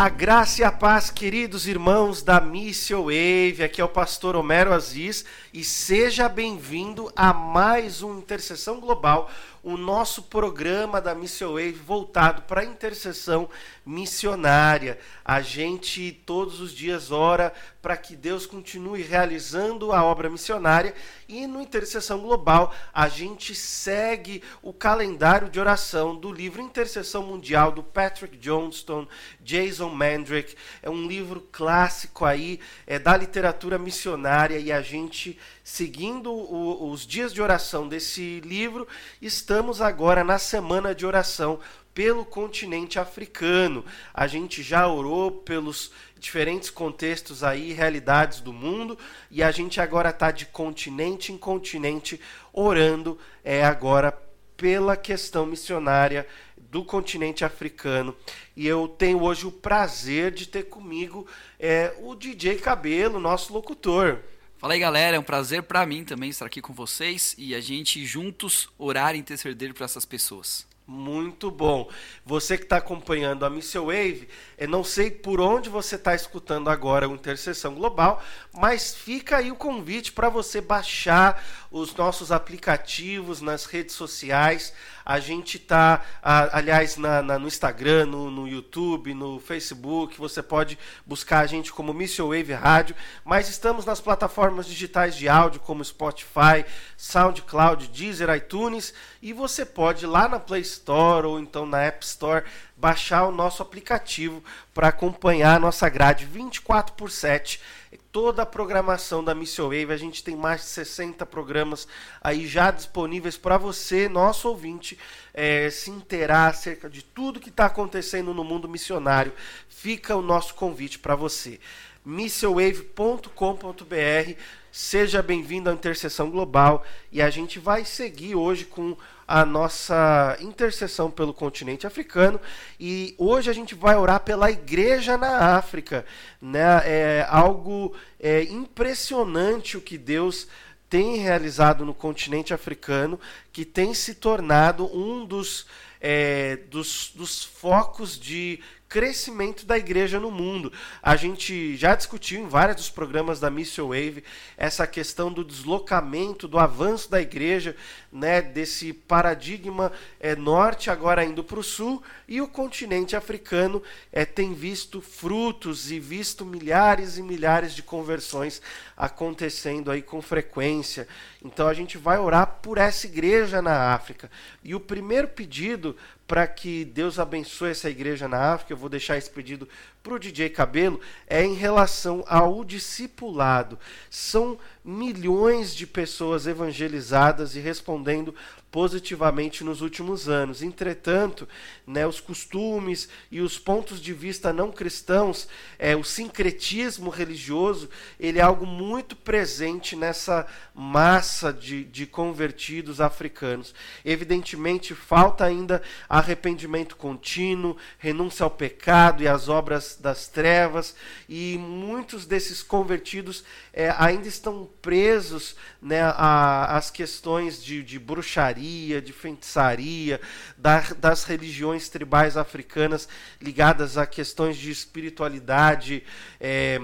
A graça e a paz, queridos irmãos da Missio Wave, aqui é o pastor Homero Aziz e seja bem-vindo a mais um Intercessão Global, o nosso programa da Missio Wave voltado para a intercessão missionária. A gente todos os dias ora para que Deus continue realizando a obra missionária e no Intercessão Global a gente segue o calendário de oração do livro Intercessão Mundial do Patrick Johnston, Jason Mandrick. É um livro clássico aí é da literatura missionária e a gente seguindo o, os dias de oração desse livro, estamos agora na semana de oração pelo continente africano. A gente já orou pelos diferentes contextos aí, realidades do mundo, e a gente agora está de continente em continente orando é agora pela questão missionária do continente africano. E eu tenho hoje o prazer de ter comigo é, o DJ Cabelo, nosso locutor. Fala aí, galera. É um prazer para mim também estar aqui com vocês e a gente juntos orar e interceder para essas pessoas. Muito bom. Você que está acompanhando a Missile Wave, eu não sei por onde você está escutando agora o Intercessão Global, mas fica aí o convite para você baixar os nossos aplicativos nas redes sociais. A gente está, aliás, na, na, no Instagram, no, no, YouTube, no Facebook. Você pode buscar a gente como Missile Wave Rádio, mas estamos nas plataformas digitais de áudio como Spotify, SoundCloud, Deezer, iTunes. E você pode lá na Play Store ou então na App Store baixar o nosso aplicativo para acompanhar a nossa grade 24 por 7 toda a programação da Missio Wave. A gente tem mais de 60 programas aí já disponíveis para você, nosso ouvinte, é, se inteirar acerca de tudo que está acontecendo no mundo missionário. Fica o nosso convite para você. missilwave.com.br Seja bem-vindo à Intercessão Global e a gente vai seguir hoje com a nossa intercessão pelo continente africano e hoje a gente vai orar pela igreja na África, né? É algo é, impressionante o que Deus tem realizado no continente africano, que tem se tornado um dos, é, dos, dos focos de crescimento da igreja no mundo. A gente já discutiu em vários dos programas da Mission Wave essa questão do deslocamento, do avanço da igreja, né, desse paradigma é, norte agora indo para o sul, e o continente africano é, tem visto frutos e visto milhares e milhares de conversões acontecendo aí com frequência. Então a gente vai orar por essa igreja na África. E o primeiro pedido para que Deus abençoe essa igreja na África, eu vou deixar esse pedido para o DJ Cabelo, é em relação ao discipulado. São milhões de pessoas evangelizadas e respondendo positivamente nos últimos anos. Entretanto, né, os costumes e os pontos de vista não cristãos, é, o sincretismo religioso, ele é algo muito presente nessa massa de, de convertidos africanos. Evidentemente, falta ainda arrependimento contínuo, renúncia ao pecado e às obras das trevas, e muitos desses convertidos é, ainda estão presos né, às questões de, de bruxaria, de feitiçaria, da, das religiões tribais africanas ligadas a questões de espiritualidade. É,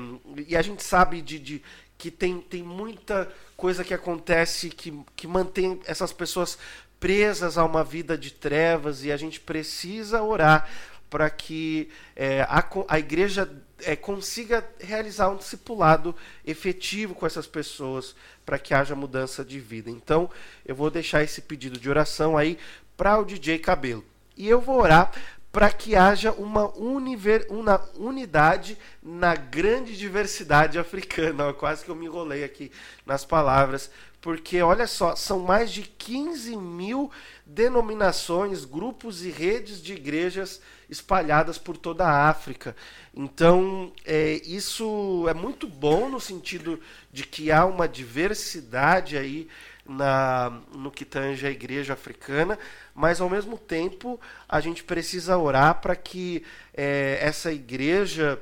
e a gente sabe de, de, que tem, tem muita coisa que acontece que, que mantém essas pessoas presas a uma vida de trevas e a gente precisa orar para que é, a, a igreja é, consiga realizar um discipulado efetivo com essas pessoas para que haja mudança de vida. Então, eu vou deixar esse pedido de oração aí para o DJ Cabelo. E eu vou orar para que haja uma, univer, uma unidade na grande diversidade africana. Quase que eu me enrolei aqui nas palavras, porque olha só, são mais de 15 mil denominações, grupos e redes de igrejas espalhadas por toda a África. Então, é, isso é muito bom no sentido de que há uma diversidade aí na, no que tange a igreja africana, mas ao mesmo tempo a gente precisa orar para que é, essa igreja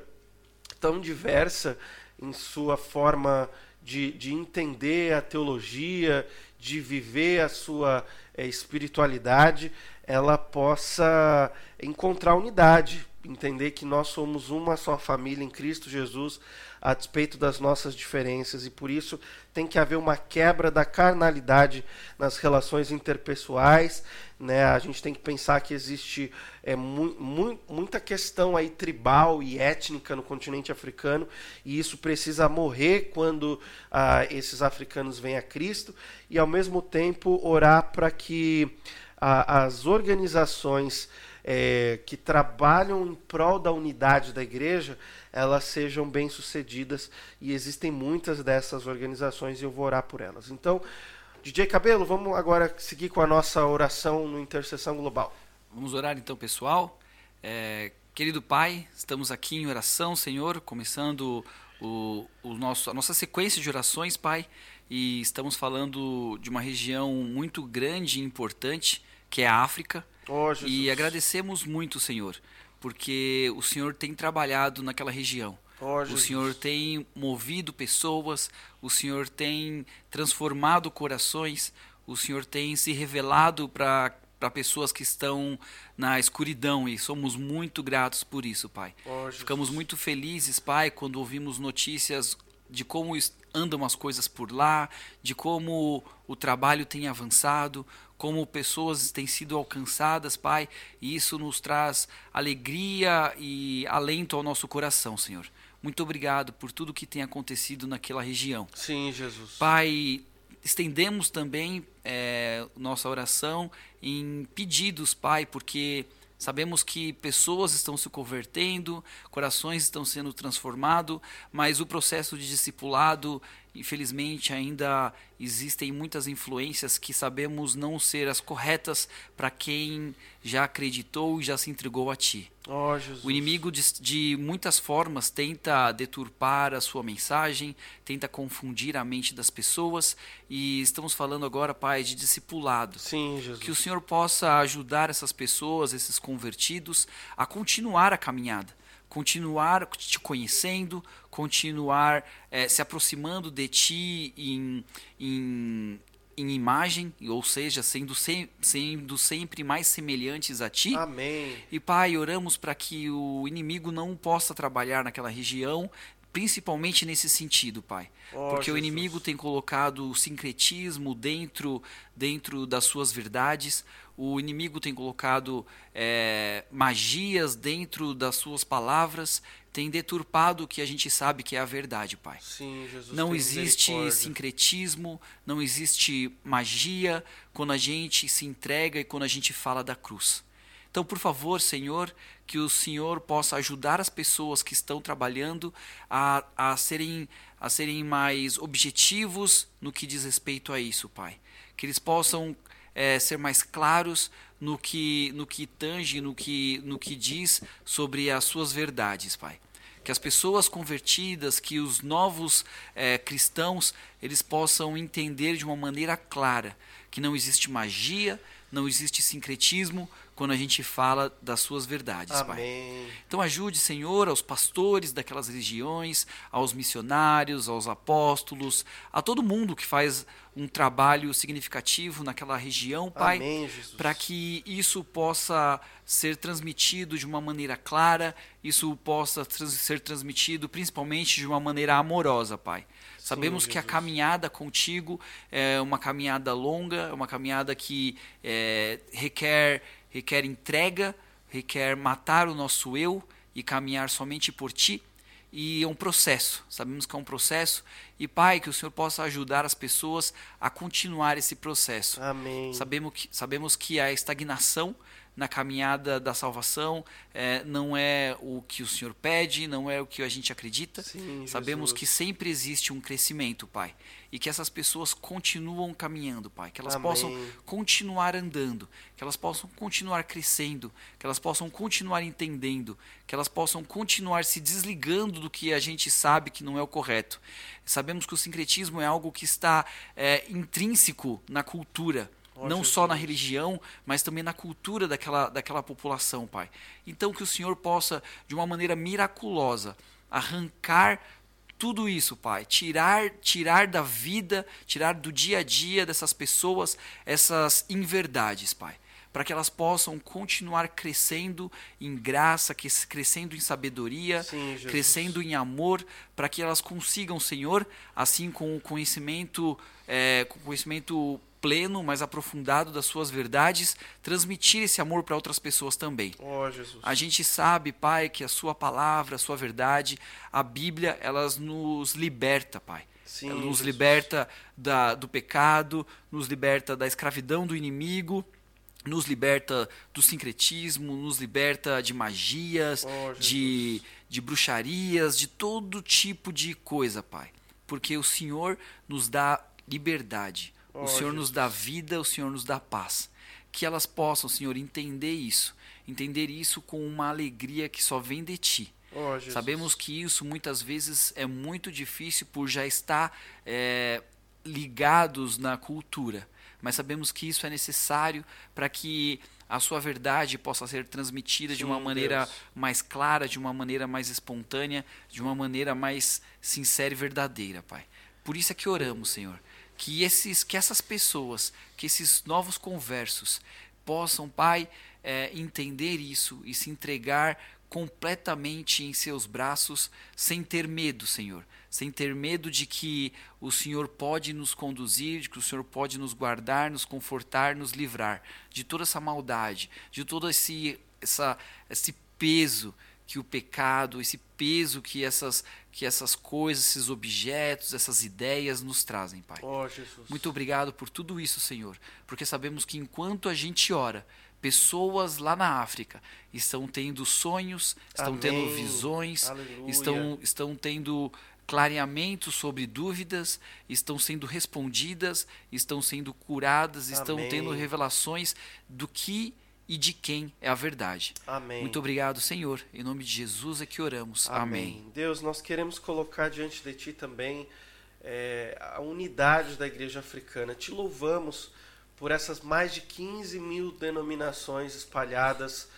tão diversa em sua forma de, de entender a teologia, de viver a sua é, espiritualidade, ela possa encontrar unidade, entender que nós somos uma só família em Cristo Jesus, a despeito das nossas diferenças, e por isso tem que haver uma quebra da carnalidade nas relações interpessoais. Né? A gente tem que pensar que existe é, mu mu muita questão aí tribal e étnica no continente africano, e isso precisa morrer quando ah, esses africanos vêm a Cristo, e ao mesmo tempo orar para que ah, as organizações é, que trabalham em prol da unidade da igreja, elas sejam bem sucedidas e existem muitas dessas organizações e eu vou orar por elas. Então, DJ Cabelo, vamos agora seguir com a nossa oração no Intercessão Global. Vamos orar então, pessoal. É, querido Pai, estamos aqui em oração, Senhor, começando o, o nosso, a nossa sequência de orações, Pai, e estamos falando de uma região muito grande e importante, que é a África. Oh, e agradecemos muito, Senhor, porque o Senhor tem trabalhado naquela região. Oh, o Senhor tem movido pessoas, o Senhor tem transformado corações, o Senhor tem se revelado para para pessoas que estão na escuridão e somos muito gratos por isso, Pai. Oh, Ficamos muito felizes, Pai, quando ouvimos notícias de como andam as coisas por lá, de como o trabalho tem avançado, como pessoas têm sido alcançadas, Pai, e isso nos traz alegria e alento ao nosso coração, Senhor. Muito obrigado por tudo que tem acontecido naquela região. Sim, Jesus. Pai, estendemos também é, nossa oração em pedidos, Pai, porque Sabemos que pessoas estão se convertendo, corações estão sendo transformados, mas o processo de discipulado, infelizmente, ainda existem muitas influências que sabemos não ser as corretas para quem já acreditou e já se entregou a Ti. Oh, o inimigo, de, de, muitas formas, tenta deturpar a sua mensagem, tenta confundir a mente das pessoas, e estamos falando agora, Pai, de discipulado. Sim, Jesus. Que o Senhor possa ajudar essas pessoas, esses convertidos, a continuar a caminhada continuar te conhecendo, continuar é, se aproximando de ti em, em, em imagem, ou seja, sendo, sem, sendo sempre mais semelhantes a ti. Amém. E Pai, oramos para que o inimigo não possa trabalhar naquela região, principalmente nesse sentido, Pai. Oh, Porque Jesus. o inimigo tem colocado o sincretismo dentro, dentro das suas verdades, o inimigo tem colocado é, magias dentro das suas palavras, tem deturpado o que a gente sabe que é a verdade, Pai. Sim, Jesus, não existe sincretismo, não existe magia quando a gente se entrega e quando a gente fala da cruz. Então, por favor, Senhor, que o Senhor possa ajudar as pessoas que estão trabalhando a, a, serem, a serem mais objetivos no que diz respeito a isso, Pai. Que eles possam é, ser mais claros no que, no que tange, no que, no que diz sobre as suas verdades, Pai. Que as pessoas convertidas, que os novos é, cristãos, eles possam entender de uma maneira clara que não existe magia, não existe sincretismo quando a gente fala das suas verdades, Amém. Pai. Então ajude, Senhor, aos pastores daquelas regiões, aos missionários, aos apóstolos, a todo mundo que faz um trabalho significativo naquela região, Pai, para que isso possa ser transmitido de uma maneira clara, isso possa trans ser transmitido principalmente de uma maneira amorosa, Pai. Sabemos que a caminhada contigo é uma caminhada longa, é uma caminhada que é, requer, requer entrega, requer matar o nosso eu e caminhar somente por ti. E é um processo, sabemos que é um processo. E, Pai, que o Senhor possa ajudar as pessoas a continuar esse processo. Amém. Sabemos que, sabemos que a estagnação na caminhada da salvação é, não é o que o Senhor pede, não é o que a gente acredita. Sim, Sabemos Jesus. que sempre existe um crescimento, Pai, e que essas pessoas continuam caminhando, Pai, que elas Amém. possam continuar andando, que elas possam continuar crescendo, que elas possam continuar entendendo, que elas possam continuar se desligando do que a gente sabe que não é o correto. Sabemos que o sincretismo é algo que está é, intrínseco na cultura Oh, não Jesus. só na religião, mas também na cultura daquela, daquela população, Pai. Então que o Senhor possa, de uma maneira miraculosa, arrancar tudo isso, Pai. Tirar, tirar da vida, tirar do dia a dia dessas pessoas essas inverdades, Pai para que elas possam continuar crescendo em graça, crescendo em sabedoria, Sim, crescendo em amor, para que elas consigam, Senhor, assim com o conhecimento, é, com conhecimento pleno, mais aprofundado das suas verdades, transmitir esse amor para outras pessoas também. Oh, Jesus. A gente sabe, Pai, que a sua palavra, a sua verdade, a Bíblia, elas nos liberta, Pai. Sim, Ela nos Jesus. liberta da, do pecado, nos liberta da escravidão do inimigo nos liberta do sincretismo, nos liberta de magias, oh, de, de bruxarias, de todo tipo de coisa, Pai. Porque o Senhor nos dá liberdade, oh, o Senhor Jesus. nos dá vida, o Senhor nos dá paz. Que elas possam, Senhor, entender isso, entender isso com uma alegria que só vem de Ti. Oh, Sabemos que isso muitas vezes é muito difícil por já estar é, ligados na cultura mas sabemos que isso é necessário para que a sua verdade possa ser transmitida Sim, de uma maneira Deus. mais clara, de uma maneira mais espontânea, de uma maneira mais sincera e verdadeira, Pai. Por isso é que oramos, Senhor, que esses, que essas pessoas, que esses novos conversos possam, Pai, é, entender isso e se entregar completamente em seus braços, sem ter medo, Senhor, sem ter medo de que o Senhor pode nos conduzir, de que o Senhor pode nos guardar, nos confortar, nos livrar de toda essa maldade, de todo esse, essa, esse peso que o pecado, esse peso que essas, que essas coisas, esses objetos, essas ideias nos trazem, Pai. Oh, Muito obrigado por tudo isso, Senhor, porque sabemos que enquanto a gente ora, pessoas lá na África estão tendo sonhos, estão Amém. tendo visões, estão, estão tendo clareamento sobre dúvidas, estão sendo respondidas, estão sendo curadas, Amém. estão tendo revelações do que e de quem é a verdade. Amém. Muito obrigado, Senhor. Em nome de Jesus é que oramos. Amém. Amém. Deus, nós queremos colocar diante de Ti também é, a unidade da igreja africana. Te louvamos por essas mais de 15 mil denominações espalhadas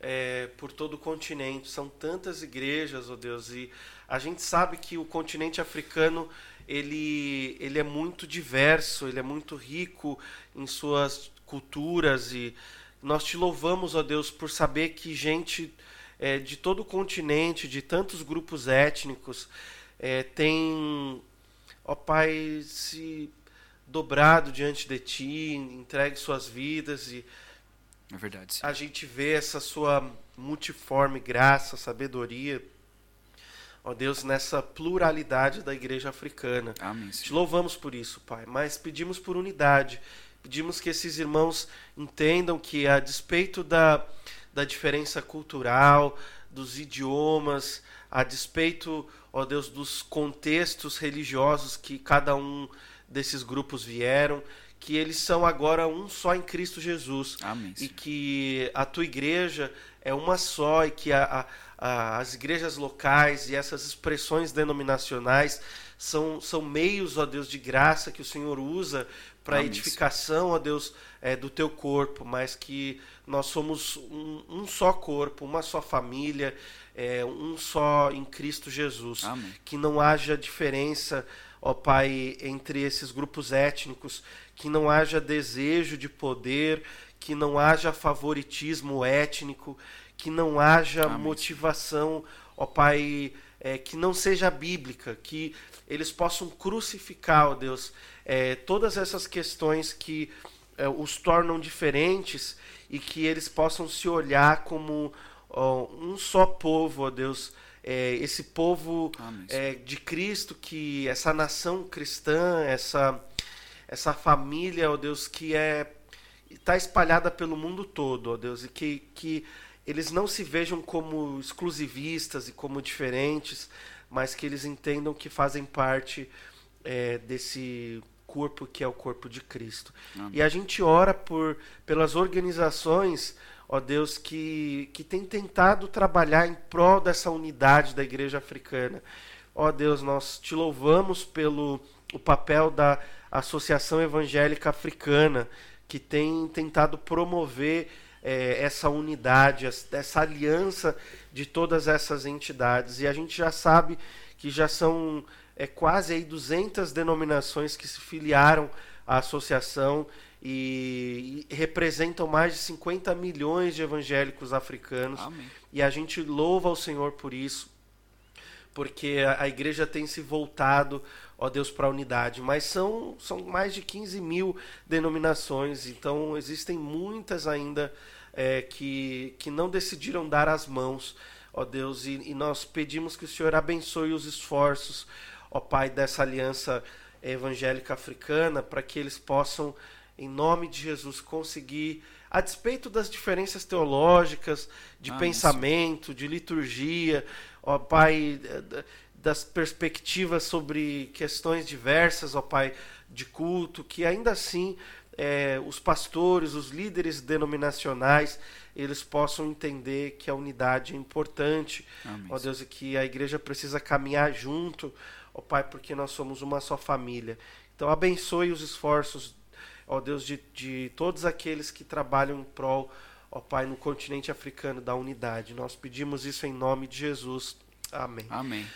é, por todo o continente. São tantas igrejas, oh Deus, e a gente sabe que o continente africano ele, ele é muito diverso, ele é muito rico em suas culturas e nós te louvamos, ó Deus, por saber que gente é, de todo o continente, de tantos grupos étnicos, é, tem, ó Pai, se dobrado diante de Ti, entregue suas vidas e é verdade. Sim. A gente vê essa sua multiforme graça, sabedoria, ó Deus, nessa pluralidade da igreja africana. Amém. Te louvamos por isso, Pai, mas pedimos por unidade. Pedimos que esses irmãos entendam que, a despeito da, da diferença cultural, dos idiomas, a despeito, ó Deus, dos contextos religiosos que cada um desses grupos vieram, que eles são agora um só em Cristo Jesus. Amém, e que a tua igreja é uma só e que a, a, as igrejas locais e essas expressões denominacionais são, são meios, ó Deus, de graça que o Senhor usa para a edificação, ó Deus, é, do teu corpo, mas que nós somos um, um só corpo, uma só família, é, um só em Cristo Jesus. Amém. Que não haja diferença, ó Pai, entre esses grupos étnicos, que não haja desejo de poder, que não haja favoritismo étnico, que não haja Amém. motivação, ó Pai, é, que não seja bíblica, que eles possam crucificar, ó Deus, é, todas essas questões que é, os tornam diferentes e que eles possam se olhar como ó, um só povo, ó Deus, é, esse povo é, de Cristo, que essa nação cristã, essa essa família, ó Deus, que é está espalhada pelo mundo todo, ó Deus, e que, que eles não se vejam como exclusivistas e como diferentes, mas que eles entendam que fazem parte é, desse corpo que é o corpo de Cristo. Amém. E a gente ora por pelas organizações, ó Deus, que, que tem tentado trabalhar em prol dessa unidade da igreja africana. Ó Deus, nós te louvamos pelo o papel da Associação Evangélica Africana, que tem tentado promover é, essa unidade, essa aliança de todas essas entidades. E a gente já sabe que já são é, quase aí 200 denominações que se filiaram à associação e, e representam mais de 50 milhões de evangélicos africanos. Amém. E a gente louva ao Senhor por isso, porque a, a igreja tem se voltado, ó Deus, para a unidade. Mas são, são mais de 15 mil denominações, então existem muitas ainda é, que, que não decidiram dar as mãos, ó Deus, e, e nós pedimos que o Senhor abençoe os esforços, ó Pai, dessa aliança evangélica africana, para que eles possam, em nome de Jesus, conseguir, a despeito das diferenças teológicas, de ah, pensamento, isso. de liturgia, ó Pai, das perspectivas sobre questões diversas, ó Pai, de culto, que ainda assim é, os pastores, os líderes denominacionais, eles possam entender que a unidade é importante, Amém. ó Deus, e que a igreja precisa caminhar junto, ó Pai, porque nós somos uma só família. Então abençoe os esforços, ó Deus, de, de todos aqueles que trabalham em prol, ó Pai, no continente africano da unidade. Nós pedimos isso em nome de Jesus. Amém. Amém.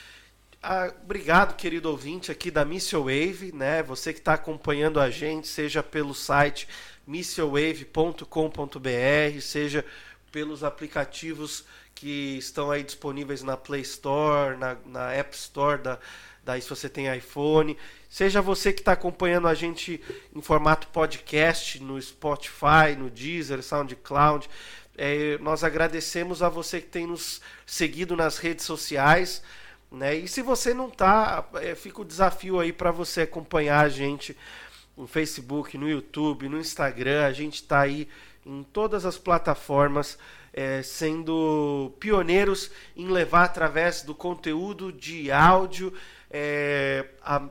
Ah, obrigado, querido ouvinte aqui da Missile Wave, né? Você que está acompanhando a gente, seja pelo site missilewave.com.br, seja pelos aplicativos que estão aí disponíveis na Play Store, na, na App Store, da, daí se você tem iPhone. Seja você que está acompanhando a gente em formato podcast, no Spotify, no Deezer, SoundCloud. É, nós agradecemos a você que tem nos seguido nas redes sociais. Né? E se você não tá, é, fica o desafio aí para você acompanhar a gente no Facebook, no YouTube, no Instagram. A gente está aí em todas as plataformas, é, sendo pioneiros em levar através do conteúdo de áudio é, a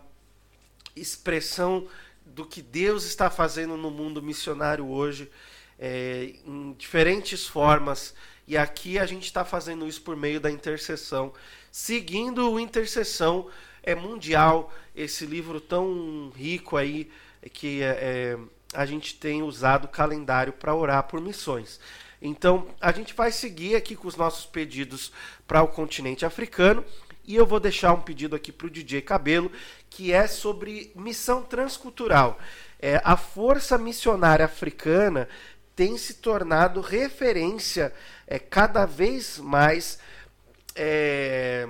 expressão do que Deus está fazendo no mundo missionário hoje, é, em diferentes formas. E aqui a gente está fazendo isso por meio da intercessão seguindo o Intercessão é Mundial, esse livro tão rico aí que é, é a gente tem usado o calendário para orar por missões. Então, a gente vai seguir aqui com os nossos pedidos para o continente africano. E eu vou deixar um pedido aqui para o DJ Cabelo, que é sobre missão transcultural. É, a força missionária africana tem se tornado referência é, cada vez mais é,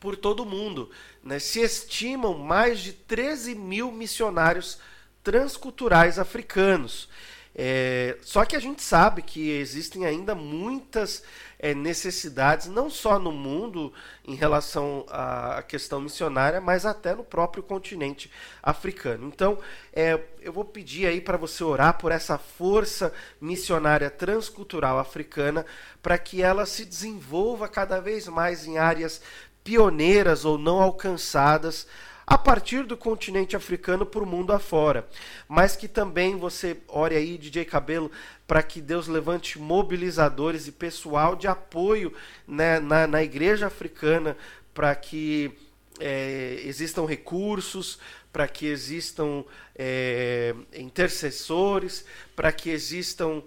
por todo o mundo. Né? Se estimam mais de 13 mil missionários transculturais africanos. É, só que a gente sabe que existem ainda muitas é, necessidades, não só no mundo em relação à questão missionária, mas até no próprio continente africano. Então, é, eu vou pedir aí para você orar por essa força missionária transcultural africana, para que ela se desenvolva cada vez mais em áreas pioneiras ou não alcançadas a partir do continente africano para o mundo afora. Mas que também você ore aí, DJ Cabelo, para que Deus levante mobilizadores e pessoal de apoio né, na, na igreja africana para que é, existam recursos, para que existam é, intercessores, para que existam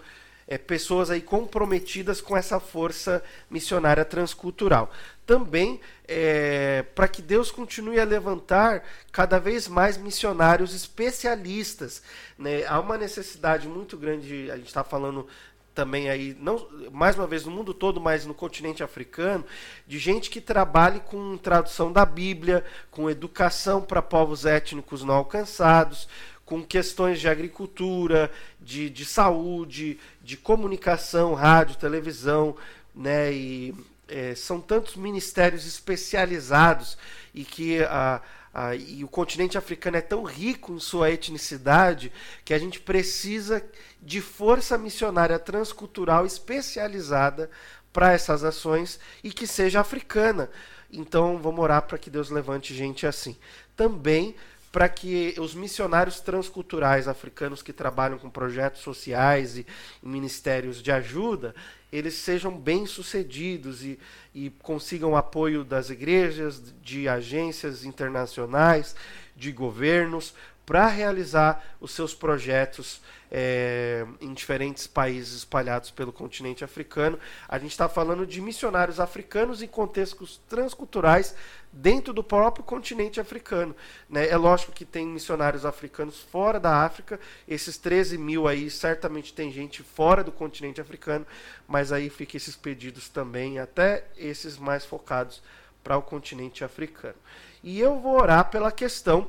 é, pessoas aí comprometidas com essa força missionária transcultural. Também é, para que Deus continue a levantar cada vez mais missionários especialistas. Né? Há uma necessidade muito grande, a gente está falando também aí, não, mais uma vez no mundo todo, mas no continente africano, de gente que trabalhe com tradução da Bíblia, com educação para povos étnicos não alcançados, com questões de agricultura, de, de saúde, de comunicação, rádio, televisão, né? E é, são tantos ministérios especializados e que a, a, e o continente africano é tão rico em sua etnicidade que a gente precisa de força missionária transcultural especializada para essas ações e que seja africana. Então vamos orar para que Deus levante gente assim. Também para que os missionários transculturais africanos que trabalham com projetos sociais e, e ministérios de ajuda, eles sejam bem-sucedidos e, e consigam apoio das igrejas, de agências internacionais, de governos, para realizar os seus projetos é, em diferentes países espalhados pelo continente africano. A gente está falando de missionários africanos em contextos transculturais dentro do próprio continente africano. Né? É lógico que tem missionários africanos fora da África, esses 13 mil aí certamente tem gente fora do continente africano, mas aí fica esses pedidos também, até esses mais focados para o continente africano. E eu vou orar pela questão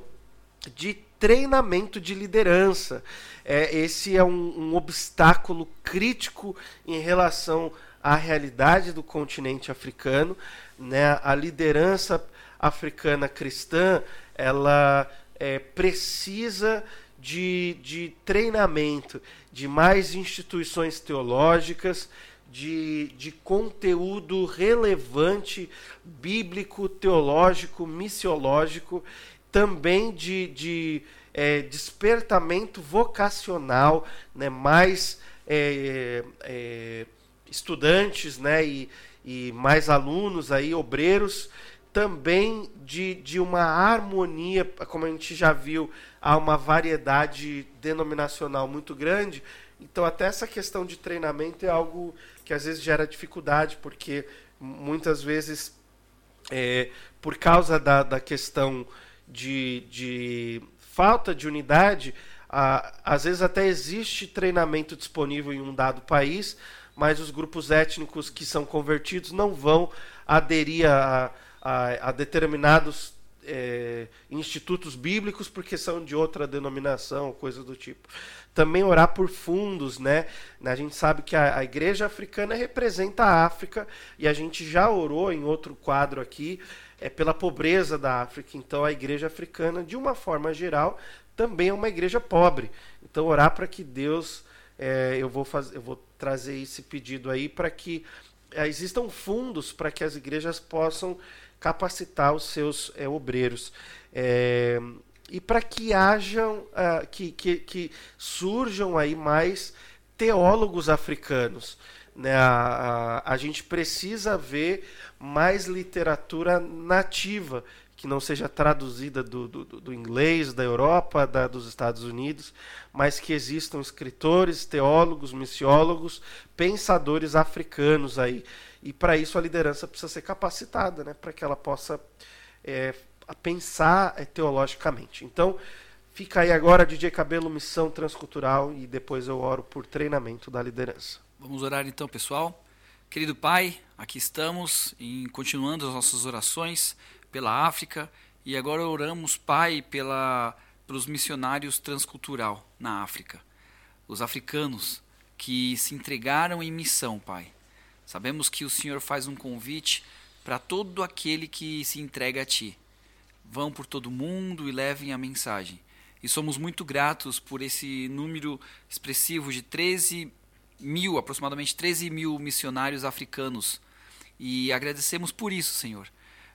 de treinamento de liderança. É, esse é um, um obstáculo crítico em relação à realidade do continente africano. Né? A liderança africana cristã ela é, precisa de, de treinamento, de mais instituições teológicas, de, de conteúdo relevante, bíblico, teológico, missiológico também de, de é, despertamento vocacional, né, mais é, é, estudantes né, e, e mais alunos aí, obreiros, também de, de uma harmonia, como a gente já viu, há uma variedade denominacional muito grande. Então, até essa questão de treinamento é algo que às vezes gera dificuldade, porque muitas vezes, é, por causa da, da questão de, de falta de unidade, ah, às vezes até existe treinamento disponível em um dado país, mas os grupos étnicos que são convertidos não vão aderir a, a, a determinados é, institutos bíblicos porque são de outra denominação, coisa do tipo. Também orar por fundos, né? A gente sabe que a, a, igreja africana representa a África e a gente já orou em outro quadro aqui é pela pobreza da África. Então a igreja africana, de uma forma geral, também é uma igreja pobre. Então orar para que Deus, é, eu vou fazer, eu vou trazer esse pedido aí para que é, existam fundos para que as igrejas possam capacitar os seus é, obreiros. É, e para que hajam, uh, que, que, que surjam aí mais teólogos africanos. Né? A, a, a gente precisa ver mais literatura nativa, que não seja traduzida do, do, do inglês, da Europa, da, dos Estados Unidos, mas que existam escritores, teólogos, missiólogos, pensadores africanos aí. E para isso a liderança precisa ser capacitada, né? para que ela possa é, pensar é, teologicamente. Então, fica aí agora, DJ Cabelo, missão transcultural, e depois eu oro por treinamento da liderança. Vamos orar então, pessoal. Querido Pai, aqui estamos em continuando as nossas orações pela África e agora oramos, Pai, pela, pelos missionários transcultural na África, os africanos que se entregaram em missão, Pai. Sabemos que o Senhor faz um convite para todo aquele que se entrega a Ti. Vão por todo mundo e levem a mensagem. E somos muito gratos por esse número expressivo de 13 mil, aproximadamente 13 mil missionários africanos. E agradecemos por isso, Senhor.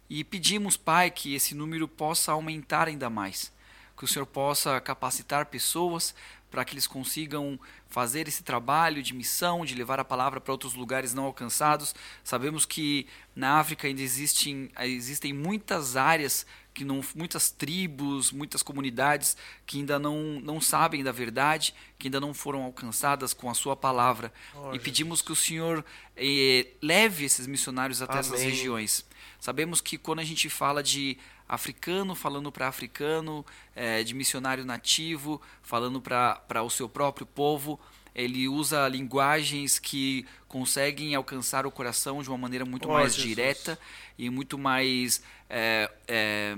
E pedimos, Pai, que esse número possa aumentar ainda mais. Que o Senhor possa capacitar pessoas para que eles consigam fazer esse trabalho de missão, de levar a palavra para outros lugares não alcançados. Sabemos que na África ainda existem, existem muitas áreas que não, muitas tribos, muitas comunidades que ainda não, não sabem da verdade, que ainda não foram alcançadas com a sua palavra. Oh, e pedimos que o Senhor eh, leve esses missionários até Amém. essas regiões. Sabemos que quando a gente fala de africano falando para africano, eh, de missionário nativo falando para o seu próprio povo, ele usa linguagens que conseguem alcançar o coração de uma maneira muito oh, mais Jesus. direta e muito mais é, é,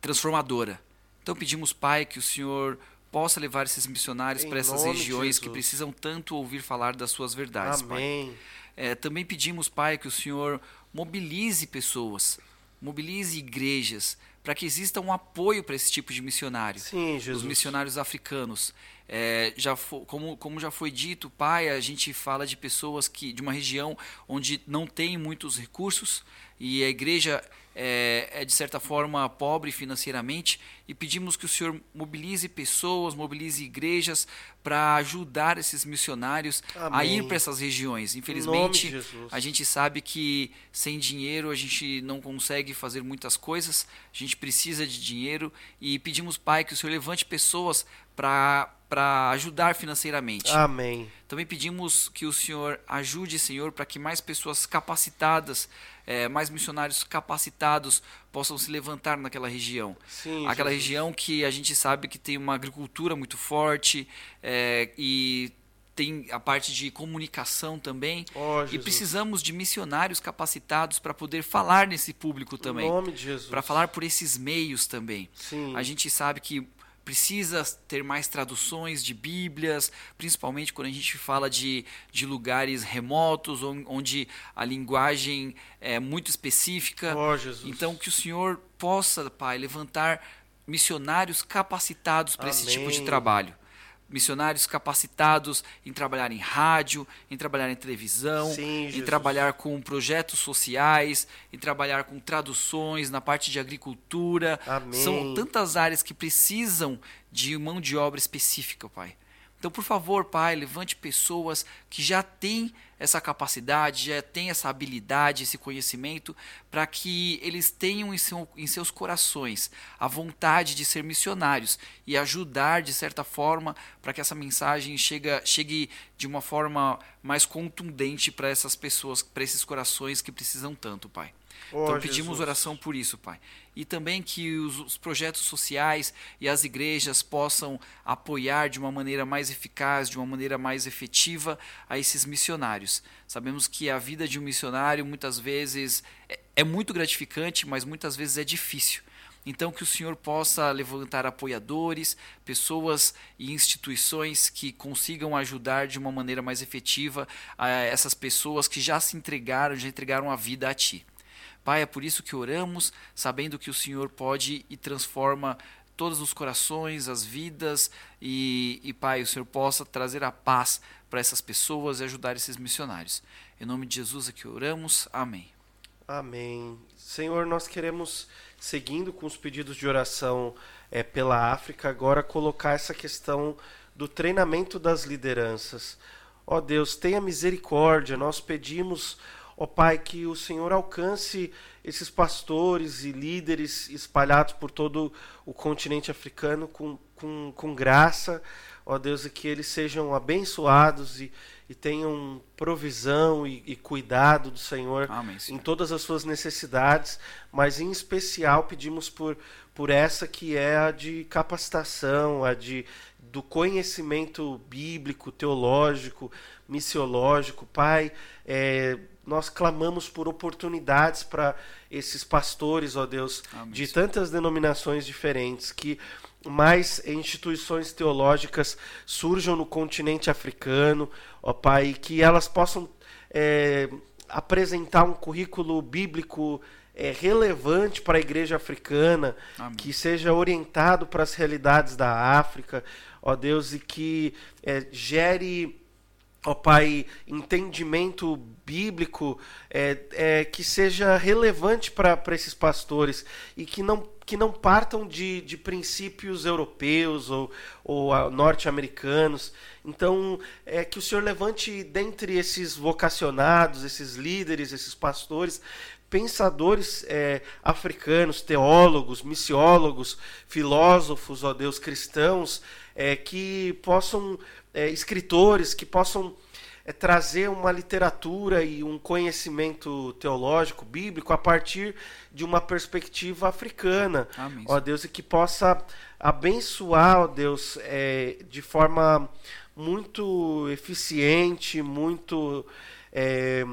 transformadora. Então pedimos, Pai, que o Senhor possa levar esses missionários para essas regiões que precisam tanto ouvir falar das suas verdades, Amém. Pai. É, também pedimos, Pai, que o Senhor mobilize pessoas, mobilize igrejas, para que exista um apoio para esse tipo de missionário. Sim, Jesus. Os missionários africanos. É, já como, como já foi dito, Pai, a gente fala de pessoas que de uma região onde não tem muitos recursos e a igreja é, é, de certa forma pobre financeiramente e pedimos que o Senhor mobilize pessoas, mobilize igrejas para ajudar esses missionários Amém. a ir para essas regiões. Infelizmente, a gente sabe que sem dinheiro a gente não consegue fazer muitas coisas, a gente precisa de dinheiro e pedimos, Pai, que o Senhor levante pessoas para para ajudar financeiramente. Amém. Também pedimos que o Senhor ajude, Senhor, para que mais pessoas capacitadas, é, mais missionários capacitados possam se levantar naquela região. Sim, Aquela Jesus. região que a gente sabe que tem uma agricultura muito forte é, e tem a parte de comunicação também. Oh, e precisamos de missionários capacitados para poder falar nesse público também. Em nome de Jesus. Para falar por esses meios também. Sim. A gente sabe que precisa ter mais traduções de Bíblias, principalmente quando a gente fala de, de lugares remotos, onde a linguagem é muito específica. Oh, então, que o Senhor possa, Pai, levantar missionários capacitados para esse tipo de trabalho missionários capacitados em trabalhar em rádio, em trabalhar em televisão, Sim, em trabalhar com projetos sociais, em trabalhar com traduções na parte de agricultura. Amém. São tantas áreas que precisam de mão de obra específica, Pai. Então, por favor, Pai, levante pessoas que já têm essa capacidade, já têm essa habilidade, esse conhecimento, para que eles tenham em, seu, em, seus corações a vontade de ser missionários e ajudar, de certa forma, para que essa mensagem chega, chegue de uma forma mais contundente para essas pessoas, para esses corações que precisam tanto, Pai. Oh, então pedimos Jesus. oração por isso, Pai. E também que os, os, projetos sociais e as igrejas possam apoiar de uma maneira mais eficaz, de uma maneira mais efetiva a esses missionários. Sabemos que a vida de um missionário muitas vezes é, é muito gratificante, mas muitas vezes é difícil. Então, que o Senhor possa levantar apoiadores, pessoas e instituições que consigam ajudar de uma maneira mais efetiva a essas pessoas que já se entregaram, já entregaram a vida a Ti. Pai, é por isso que oramos, sabendo que o Senhor pode e transforma todos os corações, as vidas, e, e Pai, o Senhor possa trazer a paz para essas pessoas e ajudar esses missionários. Em nome de Jesus é que oramos. Amém. Amém. Senhor, nós queremos, seguindo com os pedidos de oração é, pela África, agora colocar essa questão do treinamento das lideranças. Ó Deus, tenha misericórdia, nós pedimos Ó Pai, que o Senhor alcance esses pastores e líderes espalhados por todo o continente africano com, com, com graça, ó Deus, e que eles sejam abençoados e, e tenham provisão e, e, cuidado do Senhor Amém, em todas as suas necessidades, mas em especial pedimos por, por essa que é a de capacitação, a de do conhecimento bíblico, teológico, missiológico, Pai, é, nós clamamos por oportunidades para esses pastores, ó Deus, Amém. de tantas denominações diferentes, que mais instituições teológicas surjam no continente africano, ó Pai, que elas possam é, apresentar um currículo bíblico é, relevante para a igreja africana, Amém. que seja orientado para as realidades da África, ó Deus, e que é, gere ó Pai, entendimento bíblico é, é, que seja relevante para esses pastores e que não, que não partam de, de princípios europeus ou, ou norte-americanos. Então, é que o Senhor levante dentre esses vocacionados, esses líderes, esses pastores, pensadores é, africanos, teólogos, missiólogos, filósofos, ó Deus, cristãos, é, que possam é, escritores que possam é, trazer uma literatura e um conhecimento teológico, bíblico, a partir de uma perspectiva africana. Amém. Ó Deus, e que possa abençoar, ó Deus, é, de forma muito eficiente, muito é,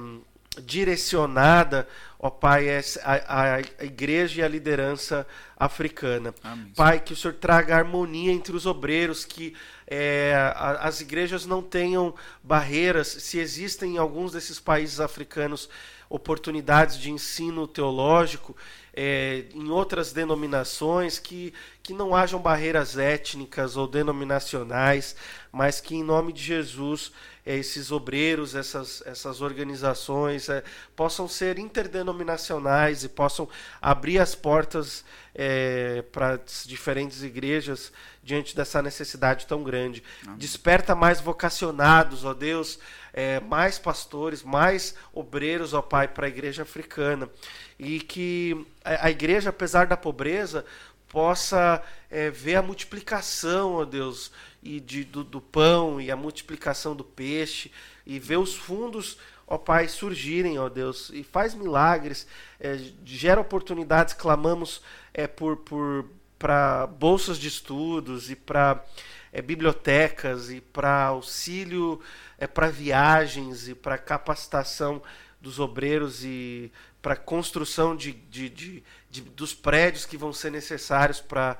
direcionada, ó Pai, a, a, igreja e a liderança africana. Amém. Pai, que o Senhor traga harmonia entre os obreiros, que é, as igrejas não tenham barreiras, se existem em alguns desses países africanos oportunidades de ensino teológico, é, em outras denominações, que, que não hajam barreiras étnicas ou denominacionais, mas que, em nome de Jesus, esses obreiros, essas, essas organizações é, possam ser interdenominacionais e possam abrir as portas é, para diferentes igrejas diante dessa necessidade tão grande. Amém. Desperta mais vocacionados, ó Deus, é, mais pastores, mais obreiros, ó Pai, para a igreja africana e que a, igreja, apesar da pobreza, possa é, ver a multiplicação, ó Deus, e de, do, do, pão e a multiplicação do peixe e ver os fundos, ó Pai, surgirem, ó Deus, e faz milagres, é, gera oportunidades, clamamos é, por, por para bolsas de estudos e para é, bibliotecas e para auxílio é, para viagens e para capacitação dos obreiros e para construção de, de, de, de, dos prédios que vão ser necessários para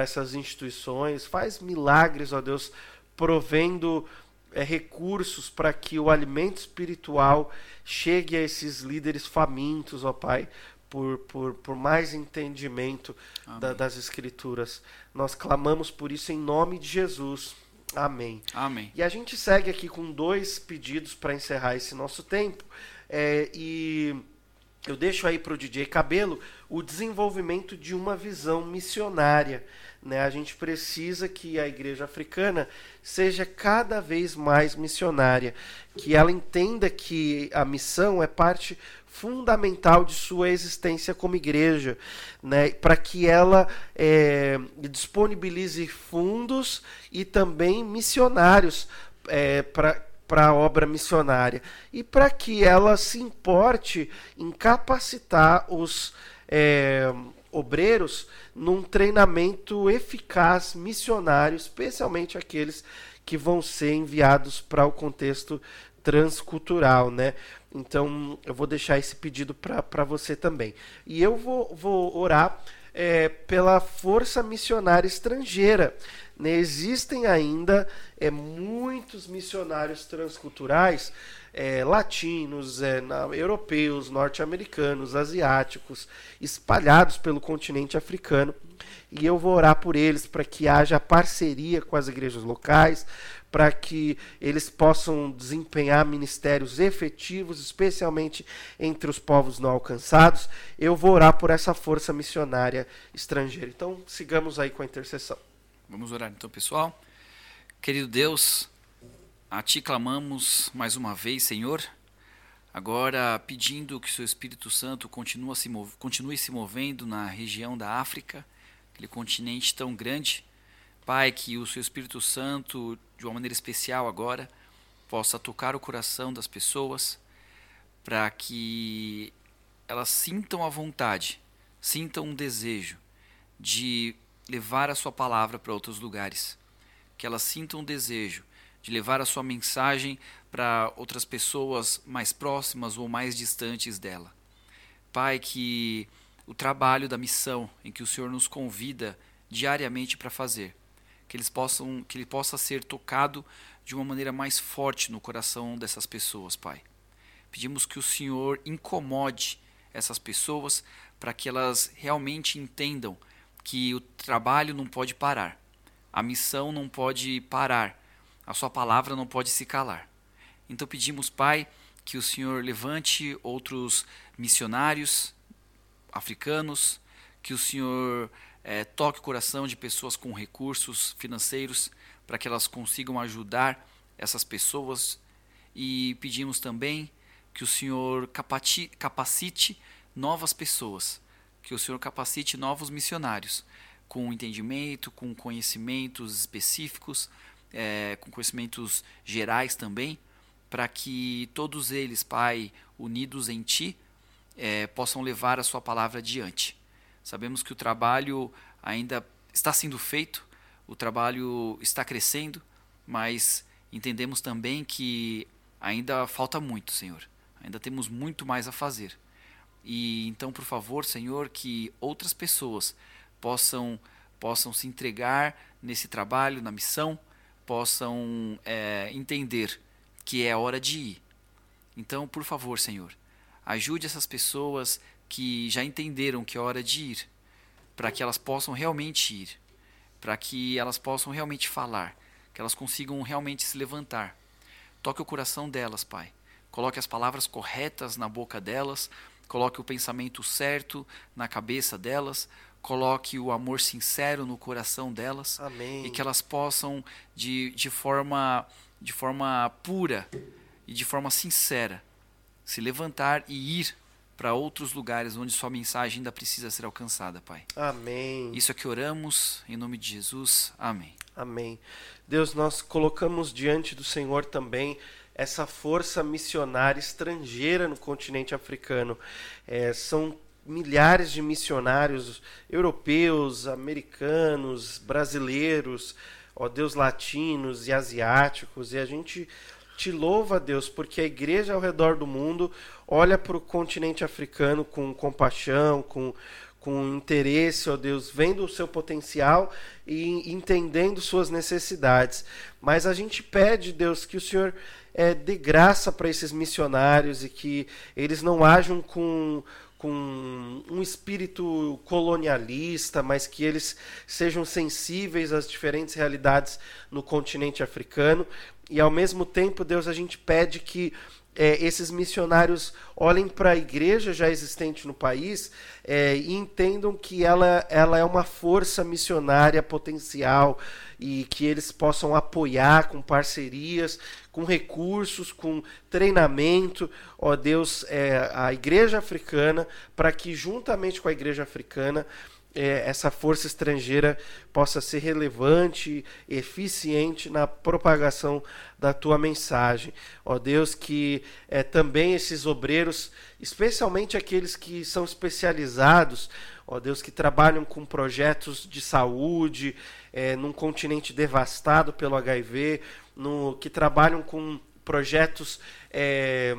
essas instituições. Faz milagres, ó Deus, provendo é, recursos para que o alimento espiritual chegue a esses líderes famintos, ó Pai, por, por, por mais entendimento da, das Escrituras. Nós clamamos por isso em nome de Jesus. Amém. Amém. E a gente segue aqui com dois pedidos para encerrar esse nosso tempo. É, e eu deixo aí para o DJ Cabelo o desenvolvimento de uma visão missionária. Né? A gente precisa que a igreja africana seja cada vez mais missionária, que ela entenda que a missão é parte fundamental de sua existência como igreja, né? para que ela é, disponibilize fundos e também missionários é, para para a obra missionária e para que ela se importe em capacitar os é, obreiros num treinamento eficaz missionário, especialmente aqueles que vão ser enviados para o contexto transcultural, né? Então eu vou deixar esse pedido para você também. E eu vou, vou orar é, pela força missionária estrangeira né, existem ainda é, muitos missionários transculturais é, latinos, é, na, europeus, norte-americanos, asiáticos, espalhados pelo continente africano. E eu vou orar por eles para que haja parceria com as igrejas locais, para que eles possam desempenhar ministérios efetivos, especialmente entre os povos não alcançados. Eu vou orar por essa força missionária estrangeira. Então, sigamos aí com a intercessão. Vamos orar então, pessoal. Querido Deus, a Ti clamamos mais uma vez, Senhor, agora pedindo que o Seu Espírito Santo continue se, continue se movendo na região da África, aquele continente tão grande. Pai, que o Seu Espírito Santo, de uma maneira especial agora, possa tocar o coração das pessoas, para que elas sintam a vontade, sintam um desejo de levar a sua palavra para outros lugares, que elas sintam um desejo de levar a sua mensagem para outras pessoas mais próximas ou mais distantes dela. Pai, que o trabalho da missão em que o Senhor nos convida diariamente para fazer, que eles possam, que ele possa ser tocado de uma maneira mais forte no coração dessas pessoas, Pai. Pedimos que o Senhor incomode essas pessoas para que elas realmente entendam que o trabalho não pode parar, a missão não pode parar, a sua palavra não pode se calar. Então pedimos, Pai, que o Senhor levante outros missionários africanos, que o Senhor é, toque o coração de pessoas com recursos financeiros para que elas consigam ajudar essas pessoas e pedimos também que o Senhor capacite novas pessoas que o Senhor capacite novos missionários com entendimento, com conhecimentos específicos, é, com conhecimentos gerais também, para que todos eles, Pai, unidos em Ti, é, possam levar a Sua palavra adiante. Sabemos que o trabalho ainda está sendo feito, o trabalho está crescendo, mas entendemos também que ainda falta muito, Senhor. Ainda temos muito mais a fazer. E então, por favor, Senhor, que outras pessoas possam possam se entregar nesse trabalho, na missão, possam é, entender que é hora de ir. Então, por favor, Senhor, ajude essas pessoas que já entenderam que é hora de ir, para que elas possam realmente ir, para que elas possam realmente falar, que elas consigam realmente se levantar. Toque o coração delas, Pai. Coloque as palavras corretas na boca delas, coloque o pensamento certo na cabeça delas, coloque o amor sincero no coração delas Amém. e que elas possam de, de forma de forma pura e de forma sincera se levantar e ir para outros lugares onde sua mensagem ainda precisa ser alcançada, Pai. Amém. Isso é que oramos em nome de Jesus. Amém. Amém. Deus, nós colocamos diante do Senhor também essa força missionária estrangeira no continente africano. É, são milhares de missionários europeus, americanos, brasileiros, ó Deus, latinos e asiáticos, e a gente te louva, Deus, porque a igreja ao redor do mundo olha para o continente africano com compaixão, com, com interesse, ó Deus, vendo o seu potencial e entendendo suas necessidades. Mas a gente pede, Deus, que o Senhor é, dê graça para esses missionários e que eles não ajam com com um espírito colonialista, mas que eles sejam sensíveis às diferentes realidades no continente africano. E ao mesmo tempo, Deus, a gente pede que é, esses missionários olhem para a igreja já existente no país é, e entendam que ela, ela é uma força missionária potencial e que eles possam apoiar com parcerias, com recursos, com treinamento, ó Deus, é, a igreja africana, para que juntamente com a igreja africana é, essa força estrangeira possa ser relevante, eficiente na propagação da tua mensagem. Ó Deus, que é, também esses obreiros, especialmente aqueles que são especializados, ó Deus, que trabalham com projetos de saúde, é, num continente devastado pelo HIV, no, que trabalham com projetos. É,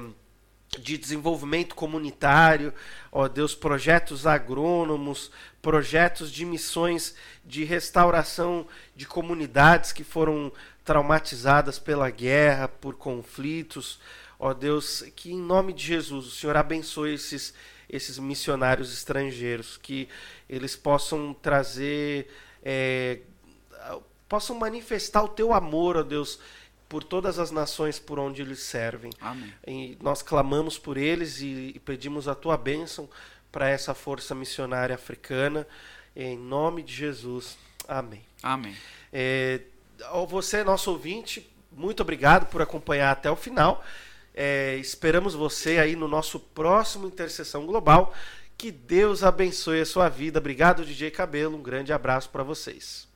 de desenvolvimento comunitário, ó Deus, projetos agrônomos, projetos de missões de restauração de comunidades que foram traumatizadas pela guerra, por conflitos. Ó Deus, que em nome de Jesus o Senhor abençoe esses, esses missionários estrangeiros, que eles possam trazer, é, possam manifestar o teu amor, ó Deus, por todas as nações por onde eles servem. Amém. E nós clamamos por eles e, e pedimos a tua bênção para essa força missionária africana. Em nome de Jesus. Amém. Amém. É, você, nosso ouvinte, muito obrigado por acompanhar até o final. É, esperamos você aí no nosso próximo Intercessão Global. Que Deus abençoe a sua vida. Obrigado, DJ Cabelo. Um grande abraço para vocês.